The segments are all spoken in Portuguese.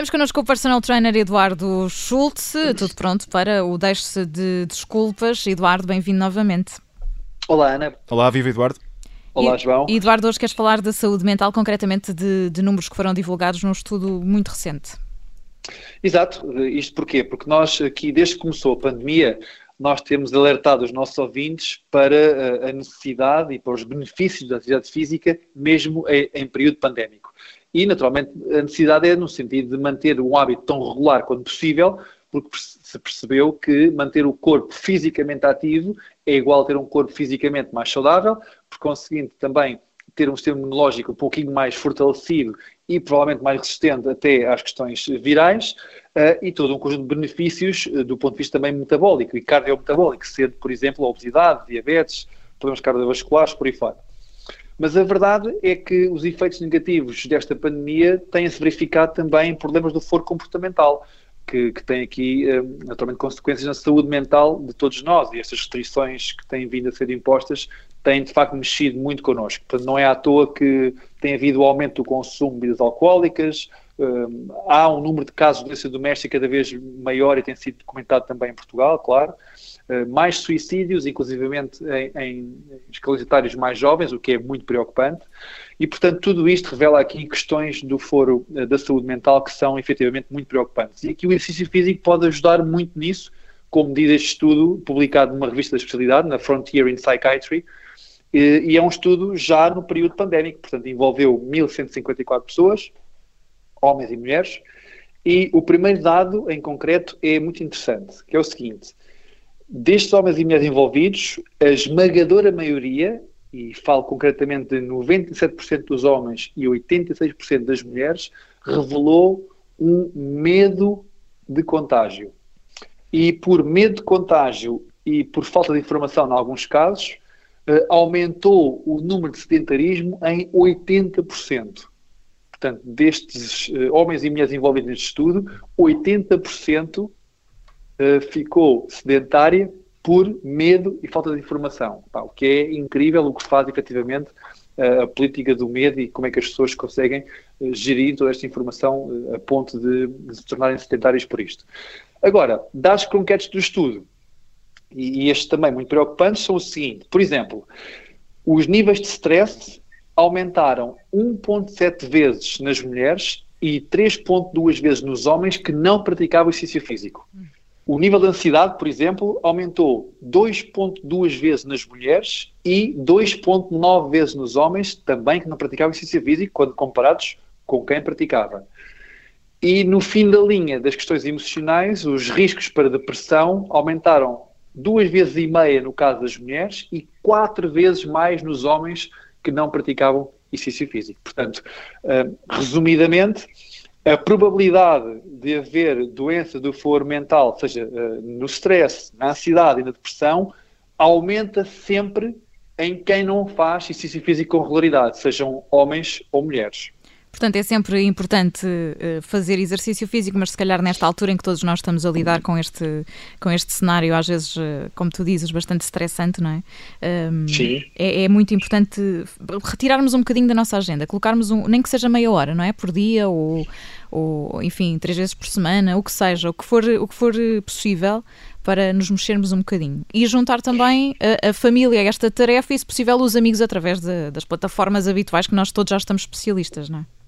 Temos connosco o personal trainer Eduardo Schultz, tudo pronto para o Deixe-se de Desculpas. Eduardo, bem-vindo novamente. Olá, Ana. Olá, viva Eduardo. Olá, João. E Eduardo, hoje queres falar da saúde mental, concretamente de, de números que foram divulgados num estudo muito recente. Exato. Isto porquê? Porque nós aqui, desde que começou a pandemia, nós temos alertado os nossos ouvintes para eh, a necessidade e para os benefícios da atividade física, mesmo em, período pandémico. E, naturalmente, a necessidade é no sentido de manter um hábito tão regular quanto possível, porque se percebeu que manter o corpo fisicamente ativo é igual a ter um corpo fisicamente mais saudável, por conseguinte também ter um sistema imunológico um pouquinho mais fortalecido e provavelmente mais resistente até às questões virais uh, e todo um conjunto de benefícios uh, do ponto de vista também metabólico e cardiometabólico, sendo, por exemplo, a obesidade, diabetes, problemas cardiovasculares, por aí fora. Mas a verdade é que os efeitos negativos desta pandemia têm-se verificado também em problemas do foro comportamental, que, que tem aqui, eh, naturalmente, consequências na saúde mental de todos nós. E estas restrições que têm vindo a ser impostas têm, de facto, mexido muito connosco. Portanto, não é à toa que tem havido o aumento do consumo de bebidas alcoólicas, eh, há um número de casos de doença doméstica cada vez maior e tem sido documentado também em Portugal, claro. Eh, mais suicídios, inclusivamente em, em mais jovens, o que é muito preocupante. E, portanto, tudo isto revela aqui questões do foro eh, da saúde mental que são efetivamente muito preocupantes. E aqui o exercício físico pode ajudar muito nisso, como diz este estudo publicado numa revista da especialidade, na Frontier in Psychiatry, e é um estudo já no período pandémico, portanto, envolveu 1.154 pessoas, homens e mulheres, e o primeiro dado em concreto é muito interessante, que é o seguinte: Destes homens e mulheres envolvidos, a esmagadora maioria, e falo concretamente de 97% dos homens e 86% das mulheres, revelou um medo de contágio. E por medo de contágio e por falta de informação, em alguns casos, aumentou o número de sedentarismo em 80%. Portanto, destes eh, homens e mulheres envolvidos neste estudo, 80% eh, ficou sedentária por medo e falta de informação. O que é incrível, o que faz efetivamente a política do medo e como é que as pessoas conseguem gerir toda esta informação a ponto de, se tornarem sedentárias por isto. Agora, dados concretos do estudo, e, e estes também muito preocupantes, são o seguinte: por exemplo, os níveis de stress aumentaram 1,7 vezes nas mulheres e 3,2 vezes nos homens que não praticavam exercício físico. O nível de ansiedade, por exemplo, aumentou 2,2 vezes nas mulheres e 2,9 vezes nos homens, também que não praticavam exercício físico, quando comparados com quem praticava. E no fim da linha das questões emocionais, os riscos para depressão aumentaram duas vezes e meia no caso das mulheres e quatro vezes mais nos homens que não praticavam exercício físico. Portanto, uh, resumidamente, a probabilidade de haver doença do foro mental, seja uh, no stress, na ansiedade e na depressão, aumenta sempre em quem não faz exercício físico com regularidade, sejam homens ou mulheres. Portanto, é sempre importante uh, fazer exercício físico, mas se calhar nesta altura em que todos nós estamos a lidar com este, com este cenário, às vezes, uh, como tu dizes, bastante estressante, não é? Um, Sim. É, é, muito importante retirarmos um bocadinho da nossa agenda, colocarmos um, nem que seja meia hora, não é? Por dia ou, ou, enfim, três vezes por semana, o que seja, o que for, o que for possível para nos mexermos um bocadinho. E juntar também a, a família a esta tarefa e, se possível, os amigos através de, das plataformas habituais que nós todos já estamos especialistas, não é?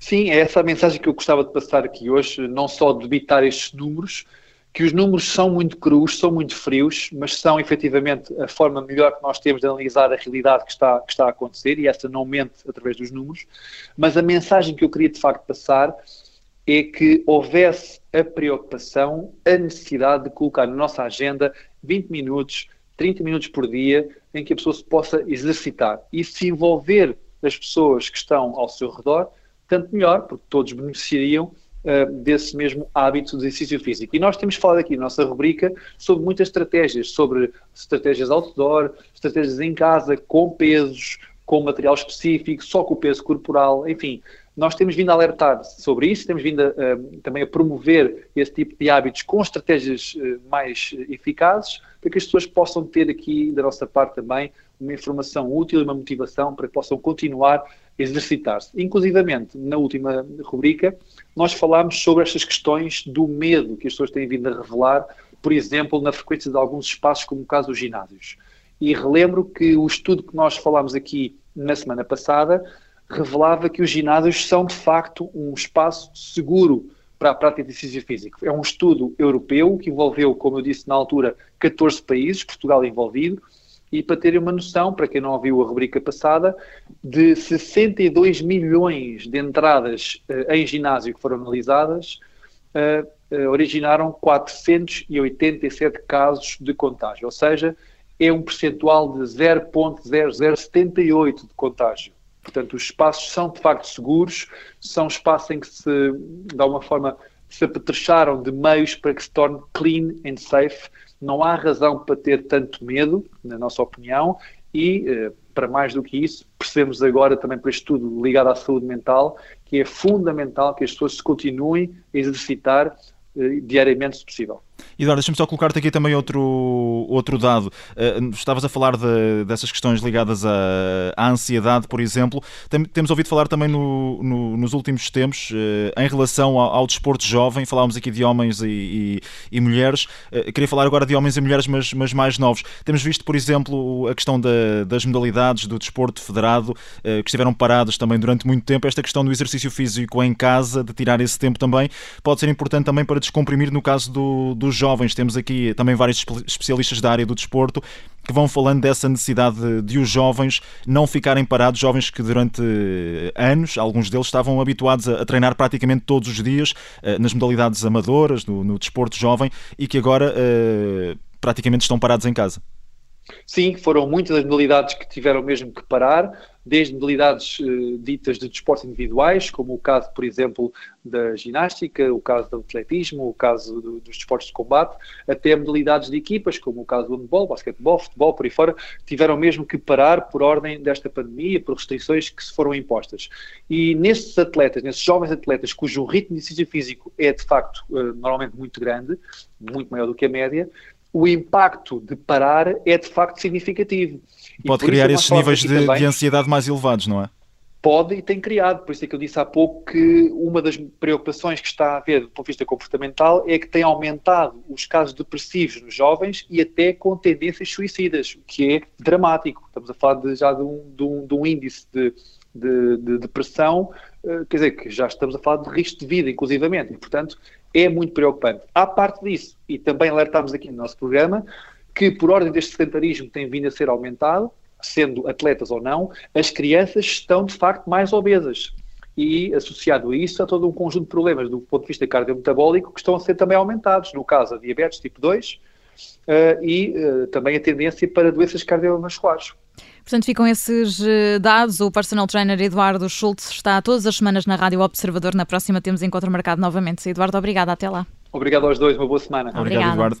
Sim, é essa a mensagem que eu gostava de passar aqui hoje, não só debitar estes números, que os números são muito crus, são muito frios, mas são efetivamente a forma melhor que nós temos de analisar a realidade que está, que está a acontecer, e essa não mente através dos números. Mas a mensagem que eu queria de facto passar é que houvesse a preocupação, a necessidade de colocar na nossa agenda 20 minutos, 30 minutos por dia, em que a pessoa se possa exercitar e se envolver as pessoas que estão ao seu redor tanto melhor, porque todos beneficiariam uh, desse mesmo hábito de exercício físico. E nós temos falado aqui na nossa rubrica sobre muitas estratégias, sobre estratégias outdoor, estratégias em casa, com pesos, com material específico, só com o peso corporal, enfim, Nós temos vindo a alertar sobre isso, temos vindo a, também a promover esse tipo de hábitos com estratégias uh, mais eficazes, para que as pessoas possam ter aqui, da nossa parte também, uma informação útil e uma motivação para que possam continuar exercitar-se. Inclusivamente, na última rubrica, nós falámos sobre estas questões do medo que as pessoas têm vindo a revelar, por exemplo, na frequência de alguns espaços, como o caso dos ginásios. E relembro que o estudo que nós falámos aqui na semana passada revelava que os ginásios são, de facto, um espaço seguro para a prática de exercício físico. É um estudo europeu que envolveu, como eu disse na altura, 14 países, Portugal envolvido, e para terem uma noção, para quem não ouviu a rubrica passada, de 62 milhões de entradas uh, em ginásio que foram analisadas, uh, uh, originaram 487 casos de contágio, ou seja, é um percentual de 0,0078 de contágio. Portanto, os espaços são de facto seguros, são espaços em que se, de alguma forma, se apetrecharam de meios para que se torne clean and safe. Não há razão para ter tanto medo, na nossa opinião, e, eh, para mais do que isso, percebemos agora também por este estudo ligado à saúde mental que é fundamental que as pessoas se continuem a exercitar eh, diariamente, se possível. Eduardo, deixa-me só colocar-te aqui também outro, outro dado. Uh, estavas a falar de, dessas questões ligadas à, à ansiedade, por exemplo. Tem, temos ouvido falar também no, no, nos últimos tempos uh, em relação ao, ao, desporto jovem. Falámos aqui de homens e, e, e mulheres. Uh, queria falar agora de homens e mulheres, mas, mas mais novos. Temos visto, por exemplo, a questão da, das modalidades do desporto federado, que estiveram paradas também durante muito tempo. Esta questão do exercício físico em casa, de tirar esse tempo também, pode ser importante também para descomprimir no caso do, dos jovens. Temos aqui também vários especialistas da área do desporto que vão falando dessa necessidade de, de, os jovens não ficarem parados, jovens que durante anos, alguns deles estavam habituados a, a treinar praticamente todos os dias uh, nas modalidades amadoras, no, no, desporto jovem e que agora uh, praticamente estão parados em casa. Sim, foram muitas as modalidades que tiveram mesmo que parar, desde modalidades uh, ditas de desportos individuais, como o caso, por exemplo, da ginástica, o caso do atletismo, o caso do, dos desportos de combate, até modalidades de equipas, como o caso do handball, basquetebol, futebol, por aí fora, tiveram mesmo que parar por ordem desta pandemia, por restrições que se foram impostas. E nesses atletas, nesses jovens atletas, cujo ritmo de exercício físico é de facto uh, normalmente muito grande, muito maior do que a média, o impacto de parar é de facto significativo. Pode criar esses níveis de, também, de ansiedade mais elevados, não é? Pode e tem criado, por isso é que eu disse há pouco que uma das preocupações que está a haver do ponto de vista comportamental é que tem aumentado os casos depressivos nos jovens e até com tendências suicidas, o que é dramático. Estamos a falar de, já de um, de, um, de um, índice de, de, de depressão, eh, quer dizer, que já estamos a falar de risco de vida, inclusivamente, e portanto é muito preocupante. À parte disso, e também alertámos aqui no nosso programa, que por ordem deste sedentarismo tem vindo a ser aumentado, sendo atletas ou não, as crianças estão de facto mais obesas. E associado a isso, há todo um conjunto de problemas do ponto de vista cardiometabólico que estão a ser também aumentados, no caso a diabetes tipo 2 uh, eh, e uh, também a tendência para doenças cardiovasculares. Portanto, ficam esses eh, dados. O personal trainer Eduardo Schultz está todas as semanas na Rádio Observador. Na próxima temos encontro marcado novamente. Eduardo, obrigada. Até lá. Obrigado aos dois. Uma boa semana. Obrigado, Eduardo.